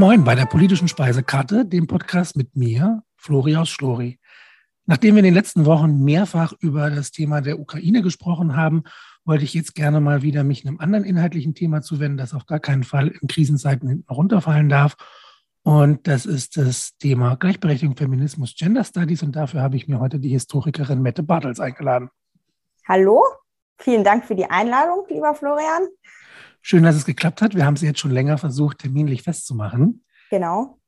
Moin bei der politischen Speisekarte, dem Podcast mit mir, Floriaus Schlori. Nachdem wir in den letzten Wochen mehrfach über das Thema der Ukraine gesprochen haben, wollte ich jetzt gerne mal wieder mich einem anderen inhaltlichen Thema zuwenden, das auf gar keinen Fall in Krisenzeiten hinten runterfallen darf. Und das ist das Thema Gleichberechtigung, Feminismus, Gender Studies. Und dafür habe ich mir heute die Historikerin Mette Bartels eingeladen. Hallo, vielen Dank für die Einladung, lieber Florian. Schön, dass es geklappt hat. Wir haben es jetzt schon länger versucht, terminlich festzumachen. Genau.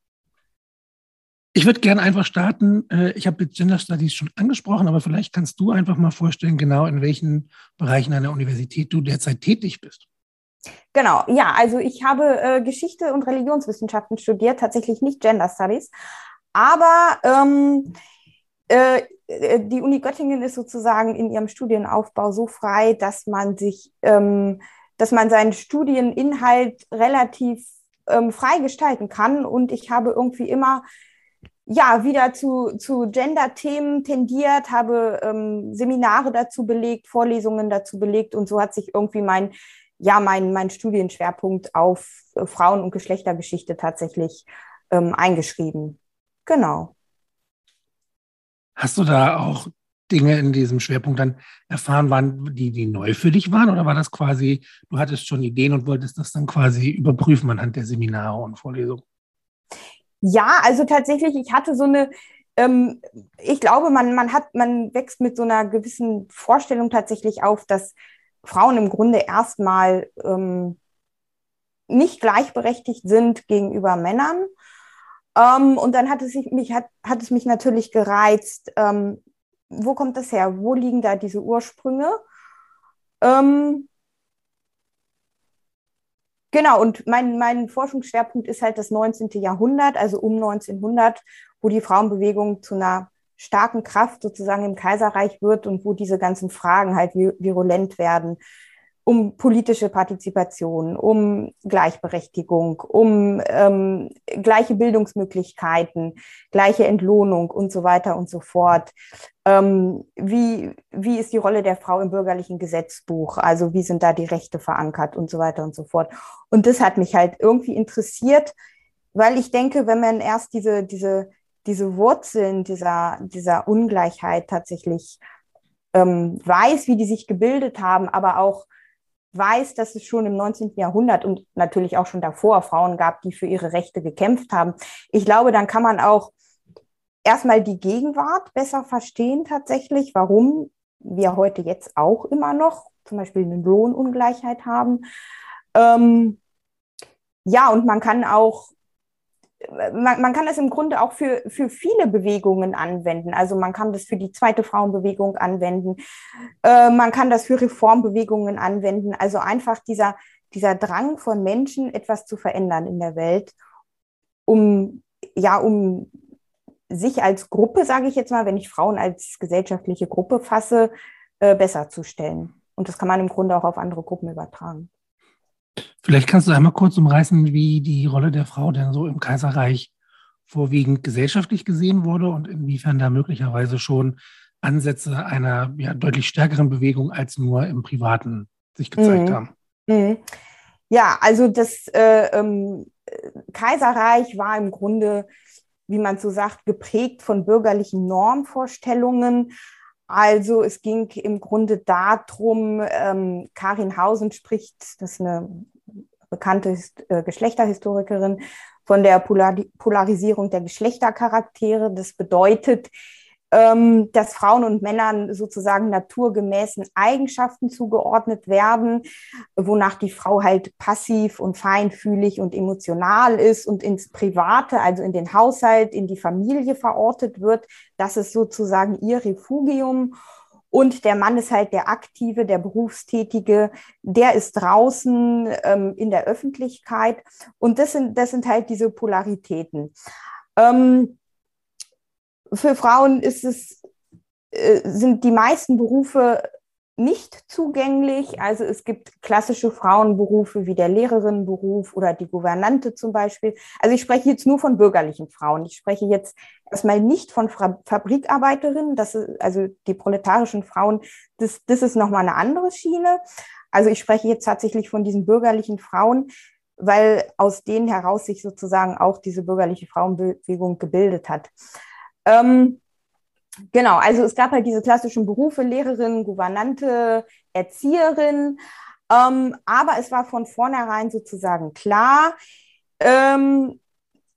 Ich würde gerne einfach starten. Äh, ich habe Gender Studies schon angesprochen, aber vielleicht kannst du einfach mal vorstellen, genau in welchen Bereichen an der Universität du derzeit tätig bist. Genau, ja, also ich habe äh, Geschichte und Religionswissenschaften studiert, tatsächlich nicht Gender Studies, aber ähm, äh, die Uni Göttingen ist sozusagen in ihrem Studienaufbau so frei, dass man sich ähm, dass man seinen Studieninhalt relativ ähm, frei gestalten kann. Und ich habe irgendwie immer ja wieder zu, zu Gender-Themen tendiert, habe ähm, Seminare dazu belegt, Vorlesungen dazu belegt und so hat sich irgendwie mein ja mein, mein Studienschwerpunkt auf äh, Frauen- und Geschlechtergeschichte tatsächlich ähm, eingeschrieben. Genau. Hast du da auch Dinge in diesem Schwerpunkt dann erfahren waren, die, die neu für dich waren? Oder war das quasi, du hattest schon Ideen und wolltest das dann quasi überprüfen anhand der Seminare und Vorlesungen? Ja, also tatsächlich, ich hatte so eine, ähm, ich glaube, man, man hat, man wächst mit so einer gewissen Vorstellung tatsächlich auf, dass Frauen im Grunde erstmal ähm, nicht gleichberechtigt sind gegenüber Männern. Ähm, und dann hat es, mich, hat, hat es mich natürlich gereizt, ähm, wo kommt das her? Wo liegen da diese Ursprünge? Ähm, genau, und mein, mein Forschungsschwerpunkt ist halt das 19. Jahrhundert, also um 1900, wo die Frauenbewegung zu einer starken Kraft sozusagen im Kaiserreich wird und wo diese ganzen Fragen halt virulent werden um politische Partizipation, um Gleichberechtigung, um ähm, gleiche Bildungsmöglichkeiten, gleiche Entlohnung und so weiter und so fort. Ähm, wie, wie ist die Rolle der Frau im bürgerlichen Gesetzbuch? Also wie sind da die Rechte verankert und so weiter und so fort. Und das hat mich halt irgendwie interessiert, weil ich denke, wenn man erst diese, diese, diese Wurzeln dieser, dieser Ungleichheit tatsächlich ähm, weiß, wie die sich gebildet haben, aber auch weiß, dass es schon im 19. Jahrhundert und natürlich auch schon davor Frauen gab, die für ihre Rechte gekämpft haben. Ich glaube, dann kann man auch erstmal die Gegenwart besser verstehen tatsächlich, warum wir heute jetzt auch immer noch zum Beispiel eine Lohnungleichheit haben. Ähm, ja, und man kann auch man, man kann das im Grunde auch für, für viele Bewegungen anwenden. Also man kann das für die zweite Frauenbewegung anwenden. Äh, man kann das für Reformbewegungen anwenden. Also einfach dieser, dieser Drang von Menschen, etwas zu verändern in der Welt, um, ja, um sich als Gruppe, sage ich jetzt mal, wenn ich Frauen als gesellschaftliche Gruppe fasse, äh, besser zu stellen. Und das kann man im Grunde auch auf andere Gruppen übertragen. Vielleicht kannst du einmal kurz umreißen, wie die Rolle der Frau denn so im Kaiserreich vorwiegend gesellschaftlich gesehen wurde und inwiefern da möglicherweise schon Ansätze einer ja, deutlich stärkeren Bewegung als nur im Privaten sich gezeigt mhm. haben. Mhm. Ja, also das äh, ähm, Kaiserreich war im Grunde, wie man so sagt, geprägt von bürgerlichen Normvorstellungen. Also es ging im Grunde darum, ähm, Karin Hausen spricht, das ist eine bekannte äh, Geschlechterhistorikerin, von der Polar Polarisierung der Geschlechtercharaktere. Das bedeutet, dass Frauen und Männern sozusagen naturgemäßen Eigenschaften zugeordnet werden, wonach die Frau halt passiv und feinfühlig und emotional ist und ins Private, also in den Haushalt, in die Familie verortet wird. Das ist sozusagen ihr Refugium. Und der Mann ist halt der Aktive, der Berufstätige, der ist draußen ähm, in der Öffentlichkeit. Und das sind, das sind halt diese Polaritäten. Ähm, für Frauen ist es, äh, sind die meisten Berufe nicht zugänglich. Also es gibt klassische Frauenberufe wie der Lehrerinnenberuf oder die Gouvernante zum Beispiel. Also ich spreche jetzt nur von bürgerlichen Frauen. Ich spreche jetzt erstmal nicht von Fra Fabrikarbeiterinnen. Das ist, also die proletarischen Frauen, das, das ist nochmal eine andere Schiene. Also ich spreche jetzt tatsächlich von diesen bürgerlichen Frauen, weil aus denen heraus sich sozusagen auch diese bürgerliche Frauenbewegung gebildet hat. Ähm, genau, also es gab halt diese klassischen Berufe, Lehrerin, Gouvernante, Erzieherin, ähm, aber es war von vornherein sozusagen klar, ähm,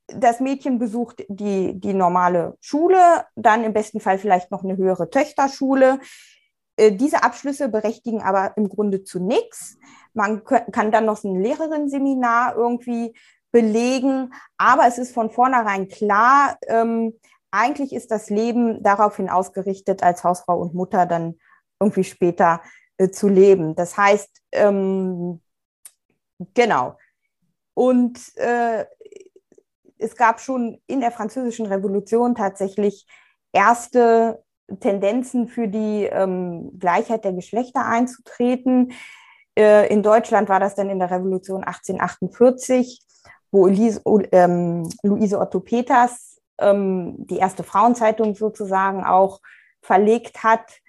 das Mädchen besucht die, die normale Schule, dann im besten Fall vielleicht noch eine höhere Töchterschule. Äh, diese Abschlüsse berechtigen aber im Grunde zu nichts. Man kann dann noch so ein Lehrerinnenseminar irgendwie belegen, aber es ist von vornherein klar, ähm, eigentlich ist das Leben daraufhin ausgerichtet, als Hausfrau und Mutter dann irgendwie später äh, zu leben. Das heißt, ähm, genau. Und äh, es gab schon in der Französischen Revolution tatsächlich erste Tendenzen für die ähm, Gleichheit der Geschlechter einzutreten. Äh, in Deutschland war das dann in der Revolution 1848, wo Elise, ähm, Luise Otto Peters ähm, die erste Frauenzeitung sozusagen auch verlegt hat.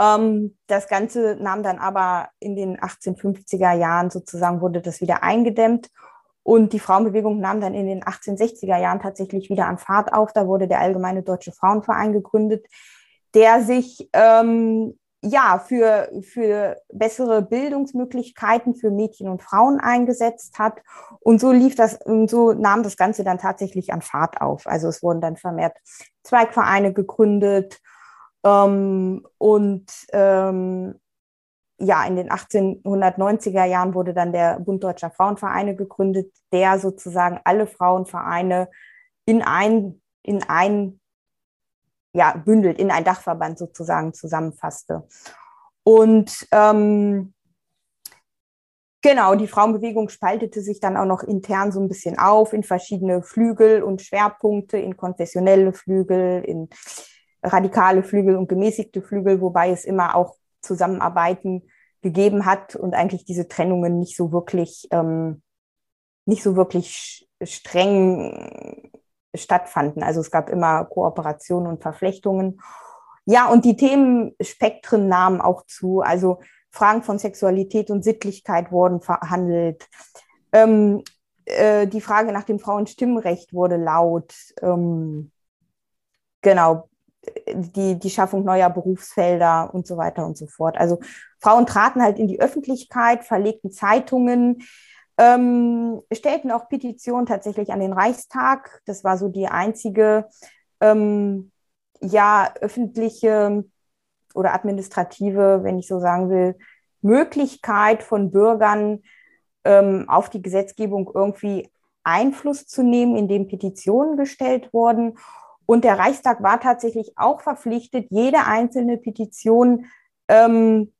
Ähm, das Ganze nahm dann aber in den 1850er Jahren sozusagen, wurde das wieder eingedämmt. Und die Frauenbewegung nahm dann in den 1860er Jahren tatsächlich wieder an Fahrt auf. Da wurde der Allgemeine Deutsche Frauenverein gegründet, der sich ähm, ja für, für bessere Bildungsmöglichkeiten für Mädchen und Frauen eingesetzt hat. Und so lief das, und so nahm das Ganze dann tatsächlich an Fahrt auf. Also es wurden dann vermehrt Zweigvereine gegründet. Ähm, und ähm, ja, in den 1890er Jahren wurde dann der Bund Deutscher Frauenvereine gegründet, der sozusagen alle Frauenvereine in ein, in ein, ja, bündelt, in ein Dachverband sozusagen zusammenfasste. Und ähm, genau, die Frauenbewegung spaltete sich dann auch noch intern so ein bisschen auf in verschiedene Flügel und Schwerpunkte, in konfessionelle Flügel, in radikale Flügel und gemäßigte Flügel, wobei es immer auch Zusammenarbeiten gegeben hat und eigentlich diese Trennungen nicht so wirklich, ähm, nicht so wirklich streng stattfanden. Also es gab immer Kooperationen und Verflechtungen. Ja, und die Themenspektren nahmen auch zu. Also Fragen von Sexualität und Sittlichkeit wurden verhandelt. Ähm, äh, die Frage nach dem Frauenstimmrecht wurde laut. Ähm, genau, die, die Schaffung neuer Berufsfelder und so weiter und so fort. Also Frauen traten halt in die Öffentlichkeit, verlegten Zeitungen, ähm, stellten auch Petitionen tatsächlich an den Reichstag. Das war so die einzige ähm, ja öffentliche oder administrative, wenn ich so sagen will, Möglichkeit von Bürgern ähm, auf die Gesetzgebung irgendwie Einfluss zu nehmen, indem Petitionen gestellt wurden. Und der Reichstag war tatsächlich auch verpflichtet, jede einzelne Petition ähm,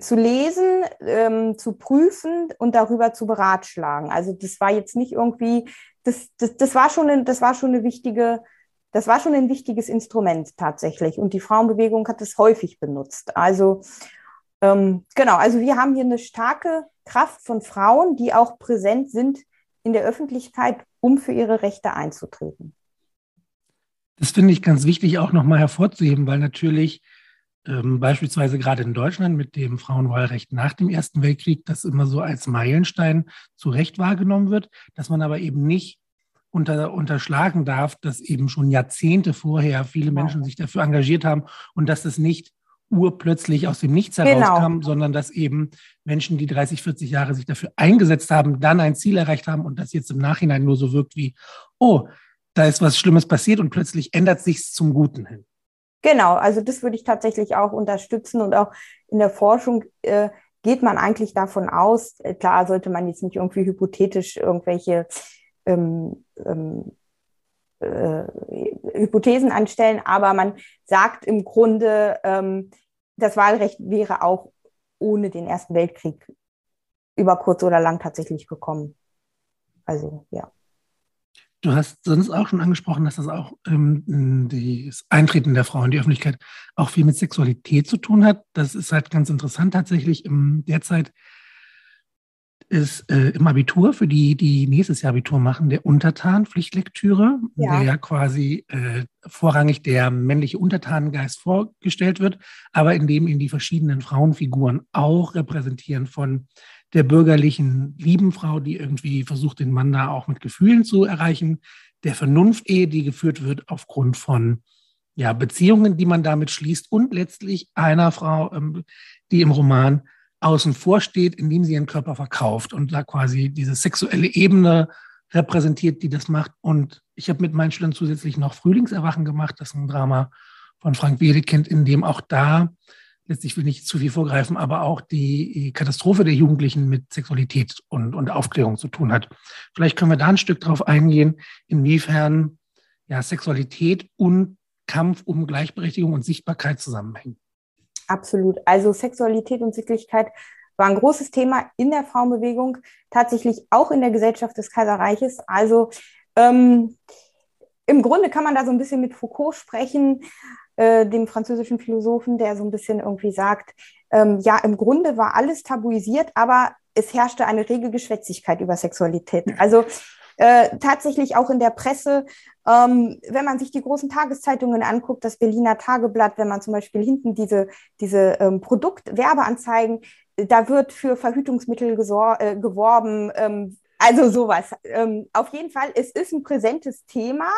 zu lesen, ähm, zu prüfen und darüber zu beratschlagen. Also das war jetzt nicht irgendwie, das, das, das war schon, ein, das war schon eine wichtige, das war schon ein wichtiges Instrument tatsächlich. Und die Frauenbewegung hat es häufig benutzt. Also ähm, genau, also wir haben hier eine starke Kraft von Frauen, die auch präsent sind in der Öffentlichkeit, um für ihre Rechte einzutreten. Das finde ich ganz wichtig auch nochmal hervorzuheben, weil natürlich ähm, beispielsweise gerade in Deutschland mit dem Frauenwahlrecht nach dem Ersten Weltkrieg das immer so als Meilenstein zu Recht wahrgenommen wird, dass man aber eben nicht unter, unterschlagen darf, dass eben schon Jahrzehnte vorher viele Menschen sich dafür engagiert haben und dass das nicht urplötzlich aus dem Nichts genau. herauskam, genau. sondern dass eben Menschen, die 30, 40 Jahre sich dafür eingesetzt haben, dann ein Ziel erreicht haben und das jetzt im Nachhinein nur so wirkt wie, oh, da ist was Schlimmes passiert und plötzlich ändert sich zum Guten hin. Genau, also das würde ich tatsächlich auch unterstützen und auch in der Forschung äh, geht man eigentlich davon aus, äh, klar sollte man jetzt nicht irgendwie hypothetisch irgendwelche ähm, ähm, äh, Hypothesen anstellen, aber man sagt im Grunde, ähm, das Wahlrecht wäre auch ohne den Ersten Weltkrieg über kurz oder lang tatsächlich gekommen. Also ja. Du hast sonst auch schon angesprochen, dass das auch ähm, das Eintreten der Frau in die Öffentlichkeit auch viel mit Sexualität zu tun hat. Das ist halt ganz interessant tatsächlich. Im, derzeit ist äh, im Abitur für die, die nächstes Jahr Abitur machen, der Untertan Pflichtlektüre, ja. der ja quasi äh, vorrangig der männliche Untertanengeist vorgestellt wird, aber in dem in die verschiedenen Frauenfiguren auch repräsentieren von der bürgerlichen lieben Frau, die irgendwie versucht, den Mann da auch mit Gefühlen zu erreichen, der Vernunft-Ehe, die geführt wird aufgrund von ja, Beziehungen, die man damit schließt und letztlich einer Frau, ähm, die im Roman außen vor steht, indem sie ihren Körper verkauft und da quasi diese sexuelle Ebene repräsentiert, die das macht. Und ich habe mit meinen Schülern zusätzlich noch Frühlingserwachen gemacht. Das ist ein Drama von Frank Wedekind, in dem auch da, will ich nicht zu viel vorgreifen, aber auch die Katastrophe der Jugendlichen mit Sexualität und, und Aufklärung zu tun hat. Vielleicht können wir da ein Stück drauf eingehen, inwiefern ja, Sexualität und Kampf um Gleichberechtigung und Sichtbarkeit zusammenhängen. Absolut. Also Sexualität und Sittlichkeit war ein großes Thema in der Frauenbewegung, tatsächlich auch in der Gesellschaft des Kaiserreiches. Also ähm, im Grunde kann man da so ein bisschen mit Foucault sprechen, äh, dem französischen Philosophen, der so ein bisschen irgendwie sagt, ähm, ja, im Grunde war alles tabuisiert, aber es herrschte eine rege Geschwätzigkeit über Sexualität. Also äh, tatsächlich auch in der Presse, ähm, wenn man sich die großen Tageszeitungen anguckt, das Berliner Tageblatt, wenn man zum Beispiel hinten diese, diese ähm, Produktwerbeanzeigen, da wird für Verhütungsmittel äh, geworben, ähm, also sowas. Ähm, auf jeden Fall, es ist ein präsentes Thema.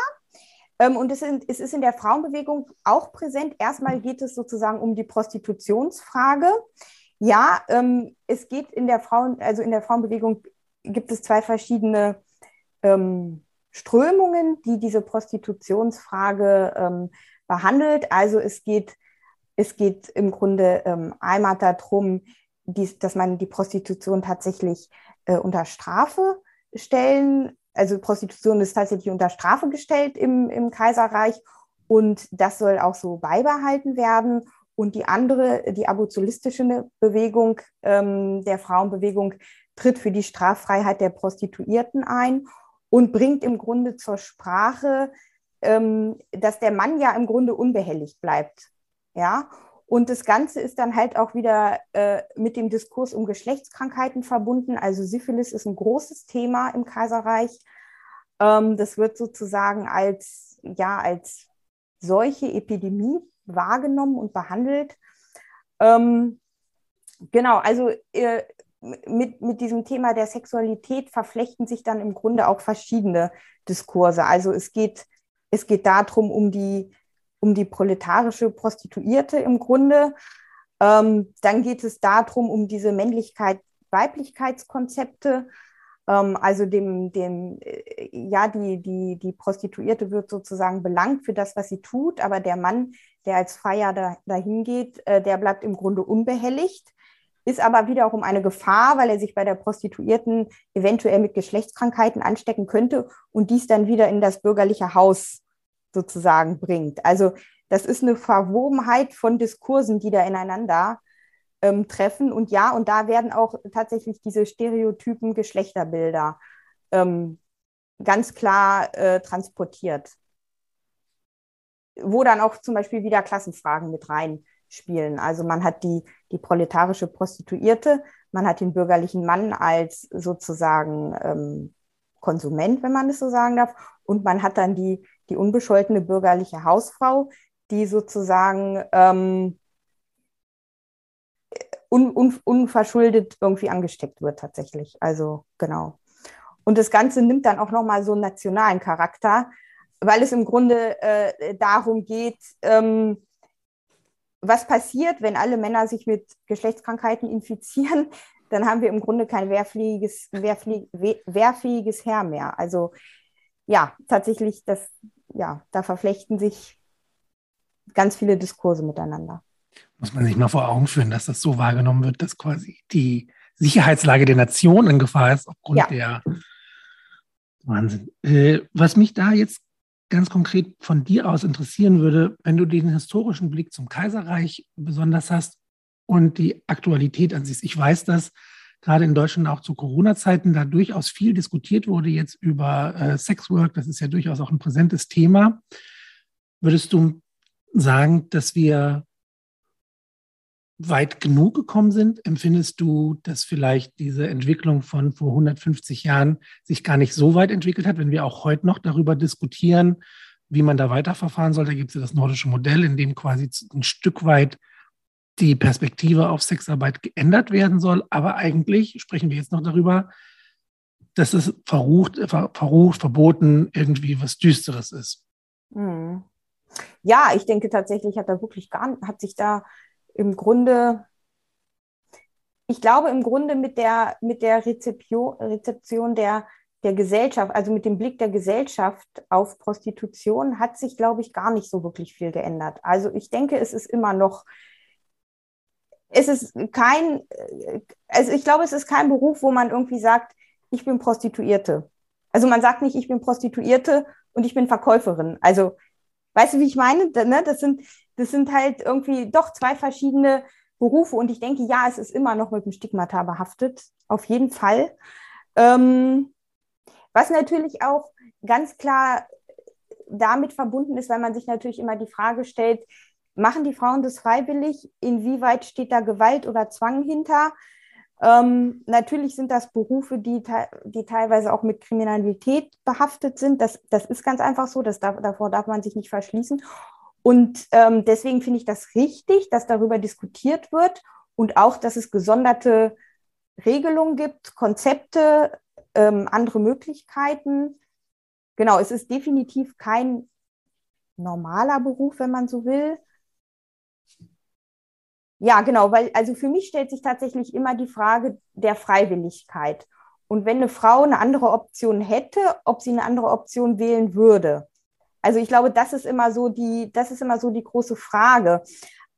Ähm, und es, ist in der Frauenbewegung auch präsent. Erstmal geht es sozusagen um die Prostitutionsfrage. Ja, ähm, es geht in der Frauen, also in der Frauenbewegung gibt es zwei verschiedene ähm, Strömungen, die diese Prostitutionsfrage behandelt. Also es geht, es geht im Grunde einmal darum, dass man die Prostitution tatsächlich äh, unter Strafe stellen. Also Prostitution ist tatsächlich unter Strafe gestellt im, im Kaiserreich und das soll auch so beibehalten werden. Und die andere, die abolitionistische Bewegung ähm, der Frauenbewegung, tritt für die Straffreiheit der Prostituierten ein und bringt im Grunde zur Sprache, ähm, dass der Mann ja im Grunde unbehelligt bleibt. Ja, und das Ganze ist dann halt auch wieder äh, mit dem Diskurs um Geschlechtskrankheiten verbunden. Also Syphilis ist ein großes Thema im Kaiserreich. Ähm, das wird sozusagen als, ja, als solche Epidemie wahrgenommen und behandelt. Ähm, genau, also äh, mit, mit diesem Thema der Sexualität verflechten sich dann im Grunde auch verschiedene Diskurse. Also es geht, es geht darum, um die, um die proletarische Prostituierte im Grunde. Ähm, dann geht es darum, um diese Männlichkeit-Weiblichkeitskonzepte. Ähm, also dem, dem, äh, ja, die, die, die Prostituierte wird sozusagen belangt für das, was sie tut, aber der Mann, der als Freier da, dahin geht, äh, der bleibt im Grunde unbehelligt ist aber wiederum eine Gefahr, weil er sich bei der Prostituierten eventuell mit Geschlechtskrankheiten anstecken könnte und dies dann wieder in das bürgerliche Haus sozusagen bringt. Also das ist eine Verwobenheit von Diskursen, die da ineinander ähm, treffen. Und ja, und da werden auch tatsächlich diese stereotypen Geschlechterbilder ähm, ganz klar äh, transportiert. Wo dann auch zum Beispiel wieder Klassenfragen mit rein spielen. Also man hat die, die proletarische Prostituierte, man hat den bürgerlichen Mann als sozusagen ähm, Konsument, wenn man es so sagen darf, und man hat dann die, die unbescholtene bürgerliche Hausfrau, die sozusagen ähm, un, un, unverschuldet irgendwie angesteckt wird tatsächlich. Also genau. Und das Ganze nimmt dann auch nochmal so einen nationalen Charakter, weil es im Grunde äh, darum geht, ähm, was passiert, wenn alle Männer sich mit Geschlechtskrankheiten infizieren? Dann haben wir im Grunde kein wehrfähiges, wehrfähig, wehrfähiges Heer mehr. Also ja, tatsächlich, das, ja, da verflechten sich ganz viele Diskurse miteinander. Muss man sich mal vor Augen führen, dass das so wahrgenommen wird, dass quasi die Sicherheitslage der Nation in Gefahr ist aufgrund ja. der Wahnsinn. Äh, was mich da jetzt ganz konkret von dir aus interessieren würde, wenn du den historischen Blick zum Kaiserreich besonders hast und die Aktualität an sich. Ich weiß, dass gerade in Deutschland auch zu Corona-Zeiten da durchaus viel diskutiert wurde jetzt über äh, Sexwork. Das ist ja durchaus auch ein präsentes Thema. Würdest du sagen, dass wir weit genug gekommen sind? Empfindest du, dass vielleicht diese Entwicklung von vor 150 Jahren sich gar nicht so weit entwickelt hat, wenn wir auch heute noch darüber diskutieren, wie man da weiterverfahren soll? Da gibt es ja das nordische Modell, in dem quasi ein Stück weit die Perspektive auf Sexarbeit geändert werden soll. Aber eigentlich sprechen wir jetzt noch darüber, dass es verrucht, verrucht verboten, irgendwie was Düsteres ist. Hm. Ja, ich denke tatsächlich hat da wirklich gar, hat sich da im Grunde, ich glaube im Grunde mit der, mit der Rezeption, Rezeption der, der Gesellschaft, also mit dem Blick der Gesellschaft auf Prostitution, hat sich, glaube ich, gar nicht so wirklich viel geändert. Also ich denke, es ist immer noch es ist kein, also ich glaube, es ist kein Beruf, wo man irgendwie sagt, ich bin Prostituierte. Also man sagt nicht, ich bin Prostituierte und ich bin Verkäuferin. Also, weißt du, wie ich meine? Ne, das sind, das sind halt irgendwie doch zwei verschiedene Berufe und ich denke, ja, es ist immer noch mit dem Stigmata behaftet, auf jeden Fall. Ähm, was natürlich auch ganz klar damit verbunden ist, weil man sich natürlich immer die Frage stellt, Machen die Frauen das freiwillig? Inwieweit steht da Gewalt oder Zwang hinter? Ähm, natürlich sind das Berufe, die, die teilweise auch mit Kriminalität behaftet sind. Das, das ist ganz einfach so. Das darf, davor darf man sich nicht verschließen. Und ähm, deswegen finde ich das richtig, dass darüber diskutiert wird und auch, dass es gesonderte Regelungen gibt, Konzepte, ähm, andere Möglichkeiten. Genau, es ist definitiv kein normaler Beruf, wenn man so will. Ja, genau, weil also für mich stellt sich tatsächlich immer die Frage der Freiwilligkeit. Und wenn eine Frau eine andere Option hätte, ob sie eine andere Option wählen würde. Also ich glaube, das ist immer so die, das ist immer so die große Frage.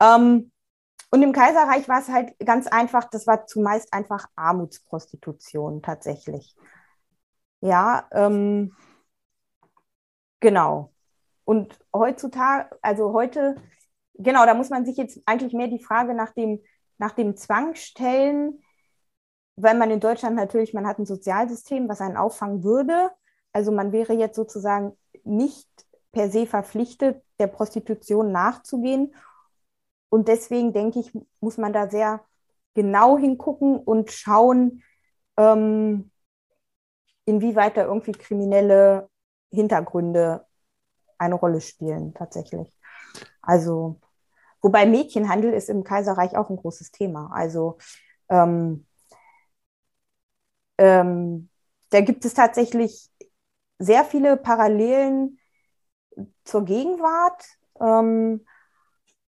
Ähm, und im Kaiserreich war es halt ganz einfach, das war zumeist einfach Armutsprostitution tatsächlich. Ja, ähm, genau. Und heutzutage, also heute genau, da muss man sich jetzt eigentlich mehr die Frage nach dem, nach dem Zwang stellen, weil man in Deutschland natürlich, man hat ein Sozialsystem, was einen auffangen würde. Also man wäre jetzt sozusagen nicht per se verpflichtet, der Prostitution nachzugehen. Und deswegen denke ich, muss man da sehr genau hingucken und schauen, ähm, inwieweit da irgendwie kriminelle Hintergründe eine Rolle spielen tatsächlich. Also Wobei Mädchenhandel ist im Kaiserreich auch ein großes Thema. Also ähm, ähm, da gibt es tatsächlich sehr viele Parallelen zur Gegenwart. Ähm,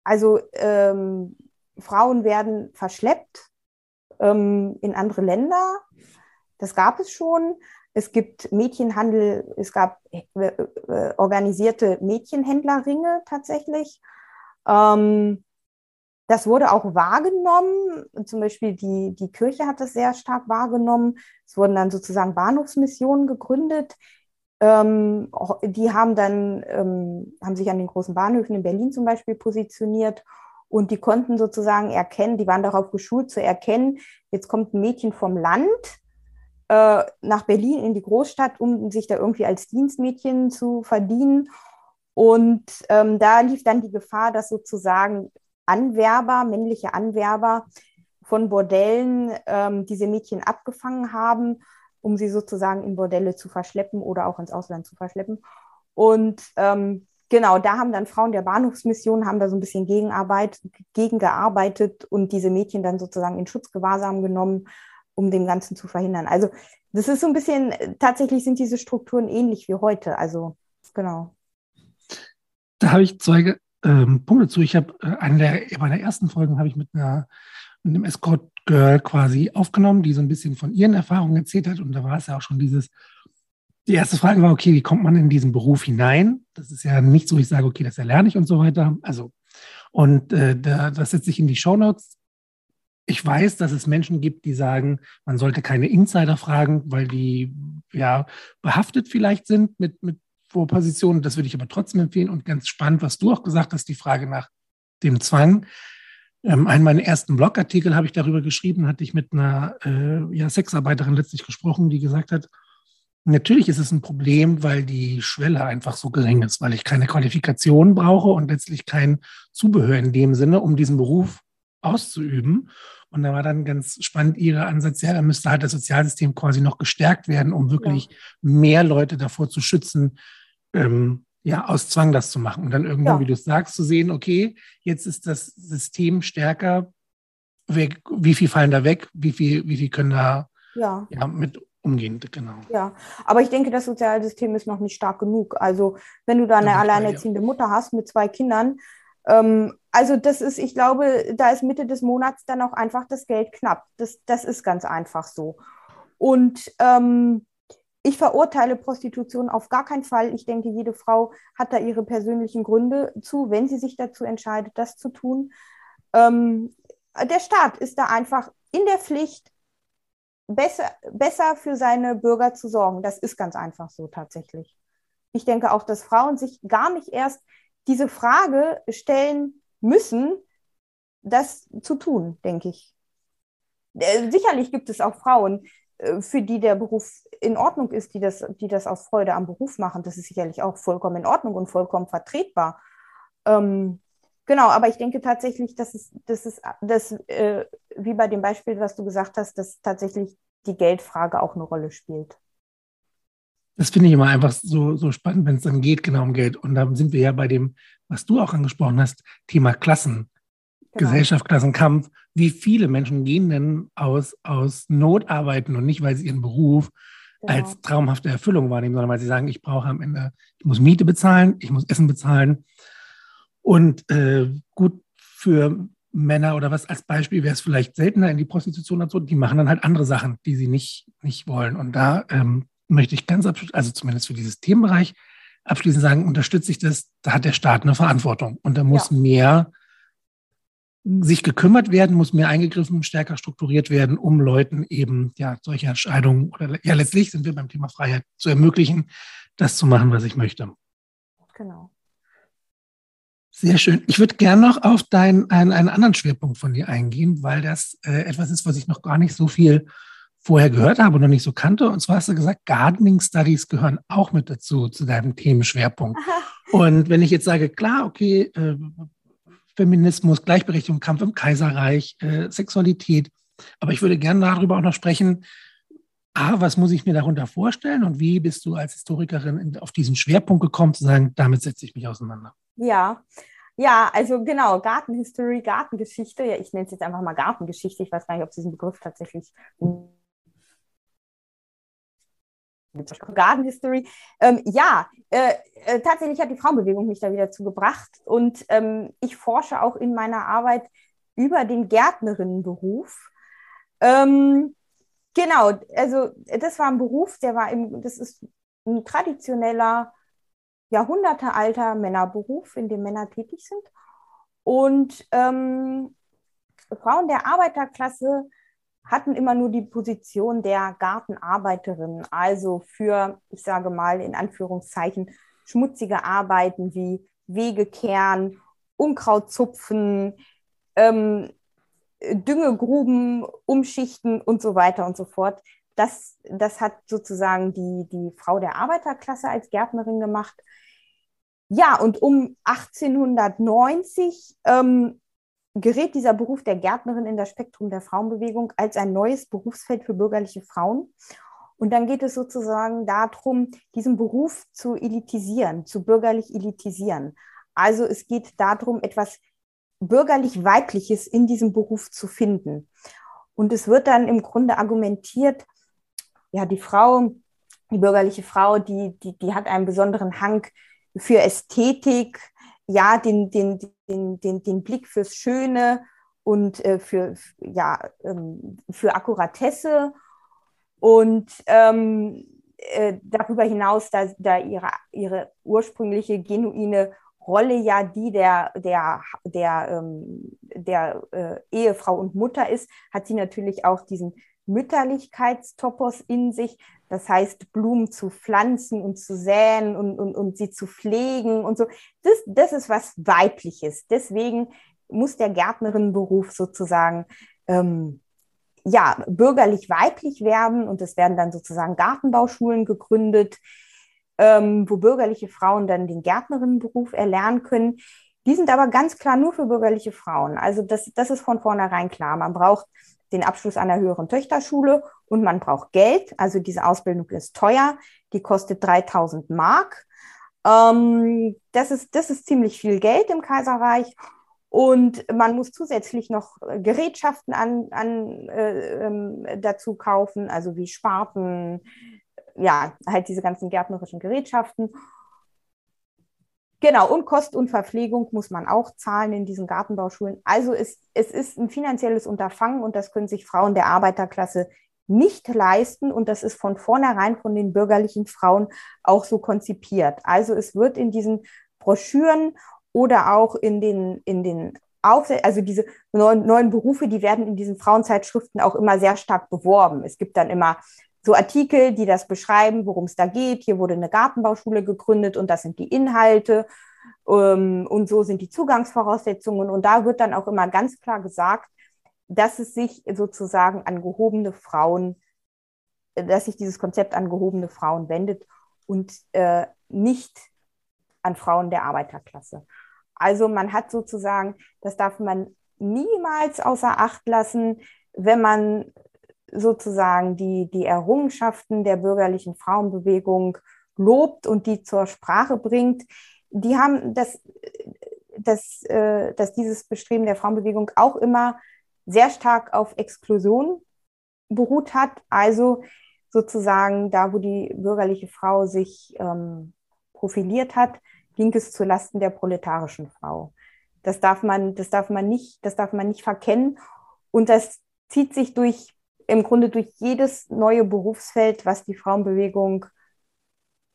also ähm, Frauen werden verschleppt ähm, in andere Länder. Das gab es schon. Es gibt Mädchenhandel, es gab äh, äh, organisierte Mädchenhändlerringe tatsächlich. Ähm, das wurde auch wahrgenommen. Zum Beispiel die, die Kirche hat das sehr stark wahrgenommen. Es wurden dann sozusagen Bahnhofsmissionen gegründet. Ähm, die haben dann, ähm, haben sich an den großen Bahnhöfen in Berlin zum Beispiel positioniert und die konnten sozusagen erkennen, die waren darauf geschult zu erkennen, jetzt kommt ein Mädchen vom Land äh, nach Berlin in die Großstadt, um sich da irgendwie als Dienstmädchen zu verdienen. Und ähm, da lief dann die Gefahr, dass sozusagen Anwerber, männliche Anwerber von Bordellen ähm, diese Mädchen abgefangen haben, um sie sozusagen in Bordelle zu verschleppen oder auch ins Ausland zu verschleppen. Und ähm, genau, da haben dann Frauen der Bahnhofsmission, haben da so ein bisschen Gegenarbeit, gegengearbeitet und diese Mädchen dann sozusagen in Schutzgewahrsam genommen, um dem Ganzen zu verhindern. Also das ist so ein bisschen, tatsächlich sind diese Strukturen ähnlich wie heute. Also genau. Da habe ich zwei ähm, Punkte zu. Ich habe äh, eine der meiner ersten Folgen habe ich mit einer mit einem Escort Girl quasi aufgenommen, die so ein bisschen von ihren Erfahrungen erzählt hat. Und da war es ja auch schon dieses, die erste Frage war, okay, wie kommt man in diesen Beruf hinein? Das ist ja nicht so, ich sage, okay, das erlerne ich und so weiter. Also, und äh, da, das setze ich in die Shownotes. Ich weiß, dass es Menschen gibt, die sagen, man sollte keine Insider fragen, weil die ja behaftet vielleicht sind mit, mit Position. Das würde ich aber trotzdem empfehlen. Und ganz spannend, was du auch gesagt hast, die Frage nach dem Zwang. Ähm, einen meiner ersten Blogartikel habe ich darüber geschrieben, hatte ich mit einer äh, ja, Sexarbeiterin letztlich gesprochen, die gesagt hat, natürlich ist es ein Problem, weil die Schwelle einfach so gering ist, weil ich keine Qualifikation brauche und letztlich kein Zubehör in dem Sinne, um diesen Beruf auszuüben. Und da war dann ganz spannend Ihr Ansatz, ja, da müsste halt das Sozialsystem quasi noch gestärkt werden, um wirklich ja. mehr Leute davor zu schützen, ähm, ja, aus Zwang das zu machen und dann irgendwann, ja. wie du sagst, zu sehen, okay, jetzt ist das System stärker, weg, wie viel fallen da weg, wie viel, wie viel können da ja. ja mit umgehen, genau. Ja, aber ich denke, das Sozialsystem ist noch nicht stark genug. Also wenn du da eine alleinerziehende Mutter hast mit zwei Kindern, ähm, also das ist, ich glaube, da ist Mitte des Monats dann auch einfach das Geld knapp. Das, das ist ganz einfach so. Und ähm, ich verurteile Prostitution auf gar keinen Fall. Ich denke, jede Frau hat da ihre persönlichen Gründe zu, wenn sie sich dazu entscheidet, das zu tun. Ähm, der Staat ist da einfach in der Pflicht, besser, besser für seine Bürger zu sorgen. Das ist ganz einfach so tatsächlich. Ich denke auch, dass Frauen sich gar nicht erst diese Frage stellen müssen, das zu tun, denke ich. Äh, sicherlich gibt es auch Frauen, äh, für die der Beruf in Ordnung ist, die das, die das aus Freude am Beruf machen. Das ist sicherlich auch vollkommen in Ordnung und vollkommen vertretbar. Ähm, genau, aber ich denke tatsächlich, dass es, dass es dass, äh, wie bei dem Beispiel, was du gesagt hast, dass tatsächlich die Geldfrage auch eine Rolle spielt. Das finde ich immer einfach so, so spannend, wenn es dann geht, genau um Geld. Und da sind wir ja bei dem, was du auch angesprochen hast, Thema Klassen, genau. Gesellschaft, Klassenkampf. Wie viele Menschen gehen denn aus, aus Not arbeiten und nicht, weil sie ihren Beruf genau. als traumhafte Erfüllung wahrnehmen, sondern weil sie sagen, ich brauche am Ende, ich muss Miete bezahlen, ich muss Essen bezahlen. Und äh, gut für Männer oder was als Beispiel wäre es vielleicht seltener in die Prostitution und so, die machen dann halt andere Sachen, die sie nicht, nicht wollen. Und da ähm, möchte ich ganz abschließend, also zumindest für dieses Themenbereich, abschließend sagen, unterstütze ich das, da hat der Staat eine Verantwortung. Und da muss ja. mehr sich gekümmert werden, muss mehr eingegriffen, stärker strukturiert werden, um Leuten eben ja solche Entscheidungen oder ja letztlich sind wir beim Thema Freiheit zu ermöglichen, das zu machen, was ich möchte. Genau. Sehr schön. Ich würde gerne noch auf deinen einen, einen anderen Schwerpunkt von dir eingehen, weil das äh, etwas ist, was ich noch gar nicht so viel vorher gehört habe und noch nicht so kannte. Und zwar hast du gesagt, Gardening Studies gehören auch mit dazu, zu deinem Themenschwerpunkt. Und wenn ich jetzt sage, klar, okay, äh, Feminismus, Gleichberechtigung, Kampf im Kaiserreich, äh, Sexualität, aber ich würde gerne darüber auch noch sprechen, A, was muss ich mir darunter vorstellen und wie bist du als Historikerin auf diesen Schwerpunkt gekommen, zu sagen, damit setze ich mich auseinander? Ja, ja, also genau, Gartenhistory, Gartengeschichte. Ja, ich nenne es jetzt einfach mal Gartengeschichte. Ich weiß gar nicht, ob es diesen Begriff tatsächlich Garden History. Ähm, ja, äh, äh, tatsächlich hat die Frauenbewegung mich da wieder zugebracht und ähm, ich forsche auch in meiner Arbeit über den Gärtnerinnenberuf. Ähm, genau, also das war ein Beruf, der war im, das ist ein traditioneller, jahrhundertealter Männerberuf, in dem Männer tätig sind. Und ähm, Frauen der Arbeiterklasse hatten immer nur die Position der Gartenarbeiterin, also für, ich sage mal in Anführungszeichen, schmutzige Arbeiten wie Wege kehren, Unkraut zupfen, ähm, Düngegruben umschichten und so weiter und so fort. Das, das hat sozusagen die, die Frau der Arbeiterklasse als Gärtnerin gemacht. Ja, und um 1890 ähm, gerät dieser Beruf der Gärtnerin in das Spektrum der Frauenbewegung als ein neues Berufsfeld für bürgerliche Frauen. Und dann geht es sozusagen darum, diesen Beruf zu elitisieren, zu bürgerlich elitisieren. Also es geht darum, etwas bürgerlich Weibliches in diesem Beruf zu finden. Und es wird dann im Grunde argumentiert, ja, die Frau, die bürgerliche Frau, die, die, die hat einen besonderen Hang für Ästhetik, ja, den, den, den, den, den Blick fürs Schöne und äh, für, ja, ähm, für Akkuratesse. Und ähm, äh, darüber hinaus, da, da ihre, ihre ursprüngliche genuine Rolle ja die der, der, der, ähm, der äh, Ehefrau und Mutter ist, hat sie natürlich auch diesen Mütterlichkeitstopos in sich. Das heißt, Blumen zu pflanzen und zu säen und, und, und sie zu pflegen und so. Das, das ist was Weibliches. Deswegen muss der Gärtnerinnenberuf sozusagen ähm, ja, bürgerlich weiblich werden und es werden dann sozusagen Gartenbauschulen gegründet, ähm, wo bürgerliche Frauen dann den Gärtnerinnenberuf erlernen können. Die sind aber ganz klar nur für bürgerliche Frauen. Also das, das ist von vornherein klar. Man braucht den Abschluss einer höheren Töchterschule und man braucht Geld. Also diese Ausbildung ist teuer, die kostet 3000 Mark. Ähm, das, ist, das ist ziemlich viel Geld im Kaiserreich. Und man muss zusätzlich noch Gerätschaften an, an, äh, ähm, dazu kaufen, also wie Spaten, ja, halt diese ganzen gärtnerischen Gerätschaften. Genau, und Kost und Verpflegung muss man auch zahlen in diesen Gartenbauschulen. Also es, es ist ein finanzielles Unterfangen und das können sich Frauen der Arbeiterklasse nicht leisten und das ist von vornherein von den bürgerlichen Frauen auch so konzipiert. Also es wird in diesen Broschüren oder auch in den, in den also diese neuen, neuen Berufe, die werden in diesen Frauenzeitschriften auch immer sehr stark beworben. Es gibt dann immer so Artikel, die das beschreiben, worum es da geht. Hier wurde eine Gartenbauschule gegründet und das sind die Inhalte ähm, und so sind die Zugangsvoraussetzungen. Und da wird dann auch immer ganz klar gesagt, dass es sich sozusagen an gehobene Frauen, dass sich dieses Konzept an gehobene Frauen wendet und äh, nicht an Frauen der Arbeiterklasse. Also man hat sozusagen, das darf man niemals außer Acht lassen, wenn man sozusagen die, die Errungenschaften der bürgerlichen Frauenbewegung lobt und die zur Sprache bringt, die haben das, das, äh, dass dieses Bestreben der Frauenbewegung auch immer sehr stark auf Exklusion beruht hat. Also sozusagen da, wo die bürgerliche Frau sich ähm, profiliert hat, ging es zu Lasten der proletarischen Frau. Das darf man, das darf man nicht, das darf man nicht verkennen. Und das zieht sich durch im Grunde durch jedes neue Berufsfeld, was die Frauenbewegung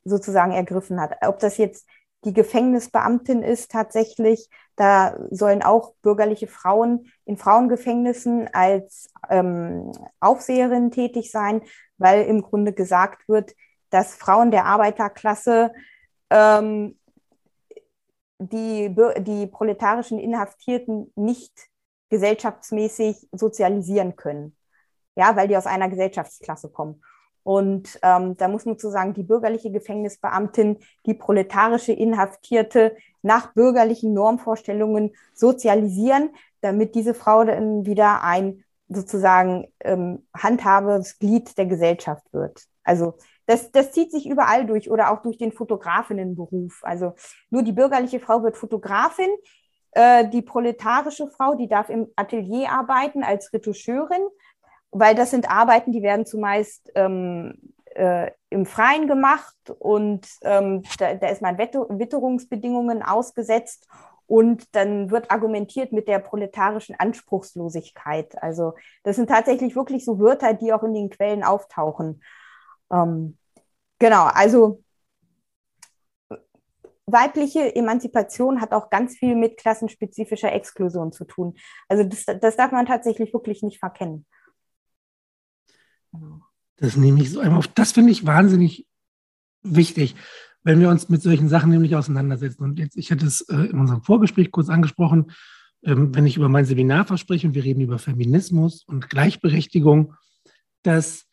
sozusagen ergriffen hat. Ob das jetzt die Gefängnisbeamtin ist tatsächlich, da sollen auch bürgerliche Frauen in Frauengefängnissen als ähm, Aufseherin tätig sein, weil im Grunde gesagt wird, dass Frauen der Arbeiterklasse ähm, die, die proletarischen Inhaftierten nicht gesellschaftsmäßig sozialisieren können ja, weil die aus einer Gesellschaftsklasse kommen. Und ähm, da muss man sozusagen die bürgerliche Gefängnisbeamtin, die proletarische Inhaftierte nach bürgerlichen Normvorstellungen sozialisieren, damit diese Frau dann wieder ein sozusagen ähm, handhabendes Glied der Gesellschaft wird. Also das, das zieht sich überall durch oder auch durch den Fotografinnenberuf. Also nur die bürgerliche Frau wird Fotografin, äh, die proletarische Frau, die darf im Atelier arbeiten als Retoucheurin weil das sind Arbeiten, die werden zumeist ähm, äh, im Freien gemacht und ähm, da, da, ist man Wetter Witterungsbedingungen ausgesetzt und dann wird argumentiert mit der proletarischen Anspruchslosigkeit. Also das sind tatsächlich wirklich so Wörter, die auch in den Quellen auftauchen. Ähm, genau, also weibliche Emanzipation hat auch ganz viel mit klassenspezifischer Exklusion zu tun. Also das, das darf man tatsächlich wirklich nicht verkennen. Das nehme ich so einmal auf. Das finde ich wahnsinnig wichtig, wenn wir uns mit solchen Sachen nämlich auseinandersetzen. Und jetzt, ich hatte es äh, in unserem Vorgespräch kurz angesprochen, ähm, wenn ich über mein Seminar verspreche und wir reden über Feminismus und Gleichberechtigung, dass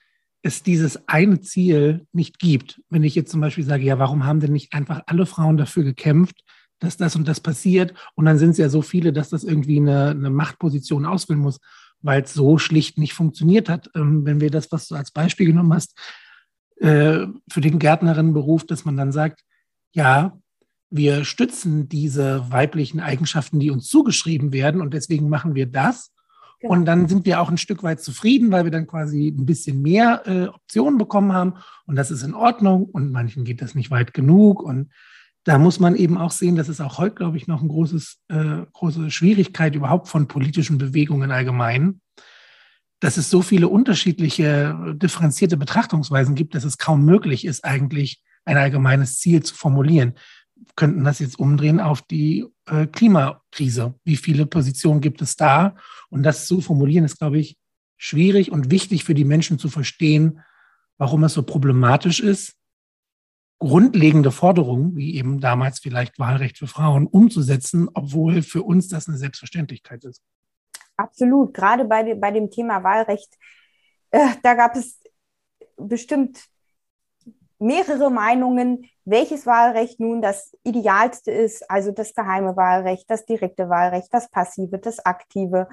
es dieses eine Ziel nicht gibt. Wenn ich jetzt zum Beispiel sage, ja, warum haben denn nicht einfach alle Frauen dafür gekämpft, dass das und das passiert? Und dann sind es ja so viele, dass das irgendwie eine, eine Machtposition ausfüllen muss weil es so schlicht nicht funktioniert hat. Ähm, wenn wir das, was du als Beispiel genommen hast, äh, für den Gärtnerinnenberuf, dass man dann sagt, ja, wir stützen diese weiblichen Eigenschaften, die uns zugeschrieben werden und deswegen machen wir das. Genau. Und dann sind wir auch ein Stück weit zufrieden, weil wir dann quasi ein bisschen mehr äh, Optionen bekommen haben und das ist in Ordnung und manchen geht das nicht weit genug und da muss man eben auch sehen, das ist auch heute, glaube ich, noch eine äh, große Schwierigkeit überhaupt von politischen Bewegungen allgemein, dass es so viele unterschiedliche, differenzierte Betrachtungsweisen gibt, dass es kaum möglich ist, eigentlich ein allgemeines Ziel zu formulieren. Wir könnten das jetzt umdrehen auf die äh, Klimakrise. Wie viele Positionen gibt es da? Und das zu formulieren ist, glaube ich, schwierig und wichtig für die Menschen zu verstehen, warum es so problematisch ist, grundlegende Forderungen, wie eben damals vielleicht Wahlrecht für Frauen, umzusetzen, obwohl für uns das eine Selbstverständlichkeit ist. Absolut. Gerade bei, bei dem Thema Wahlrecht, äh, da gab es bestimmt mehrere Meinungen, welches Wahlrecht nun das idealste ist, also das geheime Wahlrecht, das direkte Wahlrecht, das passive, das aktive.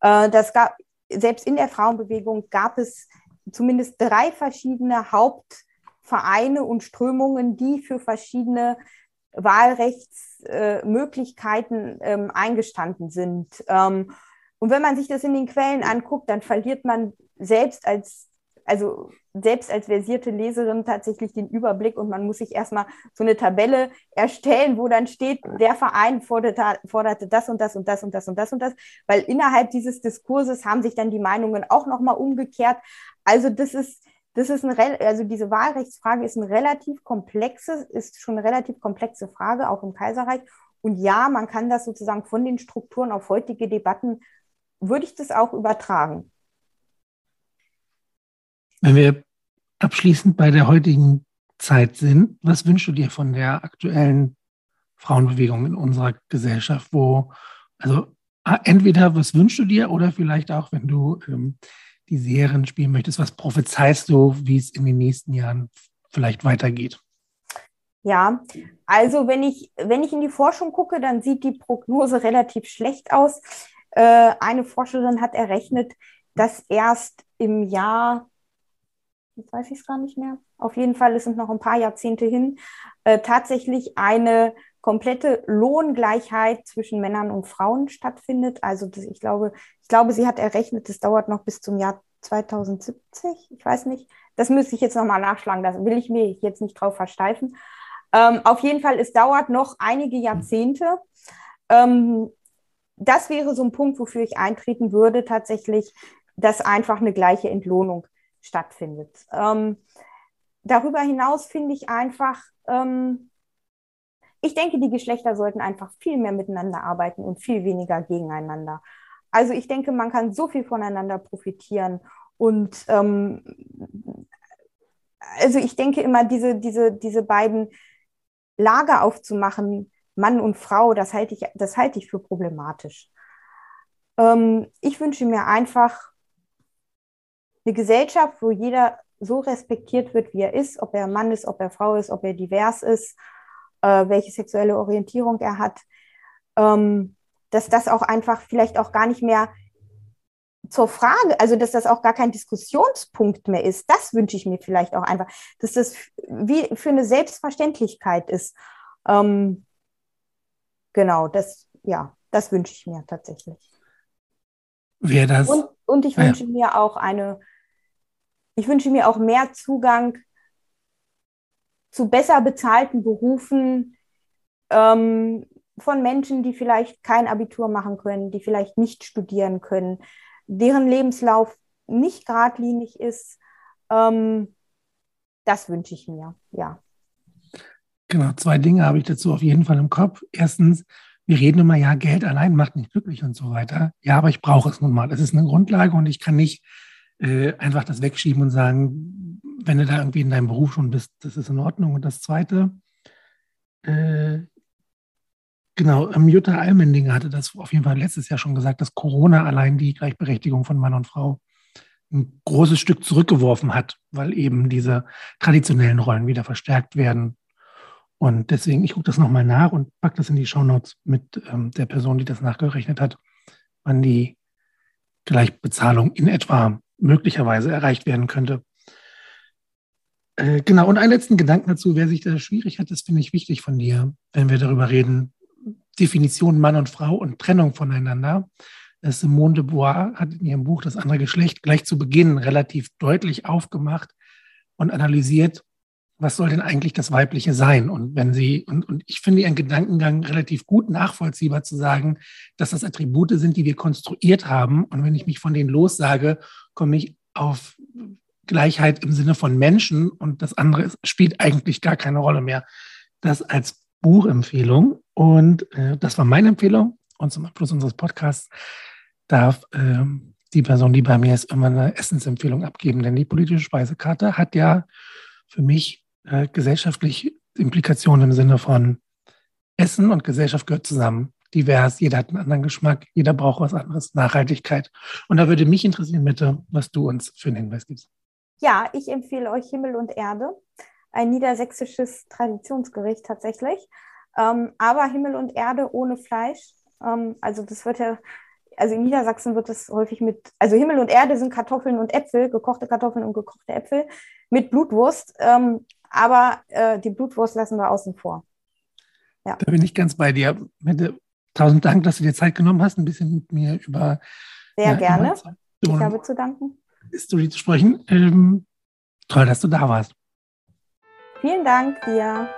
Äh, das gab, selbst in der Frauenbewegung gab es zumindest drei verschiedene Haupt Vereine und Strömungen, die für verschiedene Wahlrechtsmöglichkeiten äh, ähm, eingestanden sind. Ähm, und wenn man sich das in den Quellen anguckt, dann verliert man selbst als, also selbst als versierte Leserin tatsächlich den Überblick und man muss sich erstmal so eine Tabelle erstellen, wo dann steht, der Verein forderte, forderte das und das und das und das und das und das, weil innerhalb dieses Diskurses haben sich dann die Meinungen auch nochmal umgekehrt. Also das ist, das ist ein, also diese Wahlrechtsfrage ist ein relativ komplexes, ist schon eine relativ komplexe Frage, auch im Kaiserreich. Und ja, man kann das sozusagen von den Strukturen auf heutige Debatten, würde ich das auch übertragen. Wenn wir abschließend bei der heutigen Zeit sind, was wünschst du dir von der aktuellen Frauenbewegung in unserer Gesellschaft, wo, also entweder was wünschst du dir oder vielleicht auch, wenn du ähm, die Serien spielen möchtest, was prophezeist du, wie es in den nächsten Jahren vielleicht weitergeht? Ja, also wenn ich, wenn ich in die Forschung gucke, dann sieht die Prognose relativ schlecht aus. Äh, eine Forscherin hat errechnet, dass erst im Jahr jetzt weiß ich es gar nicht mehr, auf jeden Fall, es sind noch ein paar Jahrzehnte hin, äh, tatsächlich eine komplette Lohngleichheit zwischen Männern und Frauen stattfindet. Also das, ich glaube, ich glaube, sie hat errechnet, das dauert noch bis zum Jahr 2070. Ich weiß nicht. Das müsste ich jetzt nochmal nachschlagen. Da will ich mir jetzt nicht drauf versteifen. Ähm, auf jeden Fall, es dauert noch einige Jahrzehnte. Ähm, das wäre so ein Punkt, wofür ich eintreten würde, tatsächlich, dass einfach eine gleiche Entlohnung stattfindet. Ähm, darüber hinaus finde ich einfach, ähm, ich denke, die Geschlechter sollten einfach viel mehr miteinander arbeiten und viel weniger gegeneinander. Also ich denke, man kann so viel voneinander profitieren und ähm, also ich denke immer, diese, diese, diese beiden Lager aufzumachen, Mann und Frau, das halte ich, das halte ich für problematisch. Ähm, ich wünsche mir einfach eine Gesellschaft, wo jeder so respektiert wird, wie er ist, ob er Mann ist, ob er Frau ist, ob er divers ist, äh, welche sexuelle Orientierung er hat, ähm, dass das auch einfach vielleicht auch gar nicht mehr zur Frage, also dass das auch gar kein Diskussionspunkt mehr ist, das wünsche ich mir vielleicht auch einfach, dass das wie für eine Selbstverständlichkeit ist. Ähm, genau, das, ja, das wünsche ich mir tatsächlich. Wer das? Und, und ich wünsche ja. mir auch eine ich wünsche mir auch mehr Zugang zu besser bezahlten Berufen ähm, von Menschen, die vielleicht kein Abitur machen können, die vielleicht nicht studieren können, deren Lebenslauf nicht geradlinig ist. Ähm, das wünsche ich mir, ja. Genau, zwei Dinge habe ich dazu auf jeden Fall im Kopf. Erstens, wir reden immer, ja, Geld allein macht nicht glücklich und so weiter. Ja, aber ich brauche es nun mal. Es ist eine Grundlage und ich kann nicht äh, einfach das wegschieben und sagen, wenn du da irgendwie in deinem Beruf schon bist, das ist in Ordnung. Und das Zweite, äh, genau, ähm, Jutta Almendinger hatte das auf jeden Fall letztes Jahr schon gesagt, dass Corona allein die Gleichberechtigung von Mann und Frau ein großes Stück zurückgeworfen hat, weil eben diese traditionellen Rollen wieder verstärkt werden. Und deswegen, ich gucke das nochmal nach und packe das in die Shownotes mit ähm, der Person, die das nachgerechnet hat, wann die Gleichbezahlung in etwa möglicherweise erreicht werden könnte. Äh, genau, und einen letzten Gedanken dazu, wer sich da schwierig hat, das finde ich wichtig von dir, wenn wir darüber reden. Definition Mann und Frau und Trennung voneinander. Simone de Bois hat in ihrem Buch Das andere Geschlecht gleich zu Beginn relativ deutlich aufgemacht und analysiert, was soll denn eigentlich das Weibliche sein? Und wenn sie, und, und ich finde ihren Gedankengang relativ gut nachvollziehbar zu sagen, dass das Attribute sind, die wir konstruiert haben. Und wenn ich mich von denen lossage, komme ich auf Gleichheit im Sinne von Menschen und das andere spielt eigentlich gar keine Rolle mehr. Das als Buchempfehlung. Und äh, das war meine Empfehlung. Und zum Abschluss unseres Podcasts darf äh, die Person, die bei mir ist, immer eine Essensempfehlung abgeben. Denn die politische Speisekarte hat ja für mich äh, gesellschaftliche Implikationen im Sinne von Essen und Gesellschaft gehört zusammen. Divers, jeder hat einen anderen Geschmack, jeder braucht was anderes, Nachhaltigkeit. Und da würde mich interessieren, bitte, was du uns für einen Hinweis gibst. Ja, ich empfehle euch Himmel und Erde, ein niedersächsisches Traditionsgericht tatsächlich. Ähm, aber Himmel und Erde ohne Fleisch. Ähm, also das wird ja also in Niedersachsen wird das häufig mit, also Himmel und Erde sind Kartoffeln und Äpfel, gekochte Kartoffeln und gekochte Äpfel mit Blutwurst. Ähm, aber äh, die Blutwurst lassen wir außen vor. Ja. Da bin ich ganz bei dir. Mette, tausend Dank, dass du dir Zeit genommen hast, ein bisschen mit mir über. Sehr ja, gerne. Ich habe zu danken. History zu sprechen. Ähm, toll, dass du da warst. Vielen Dank dir.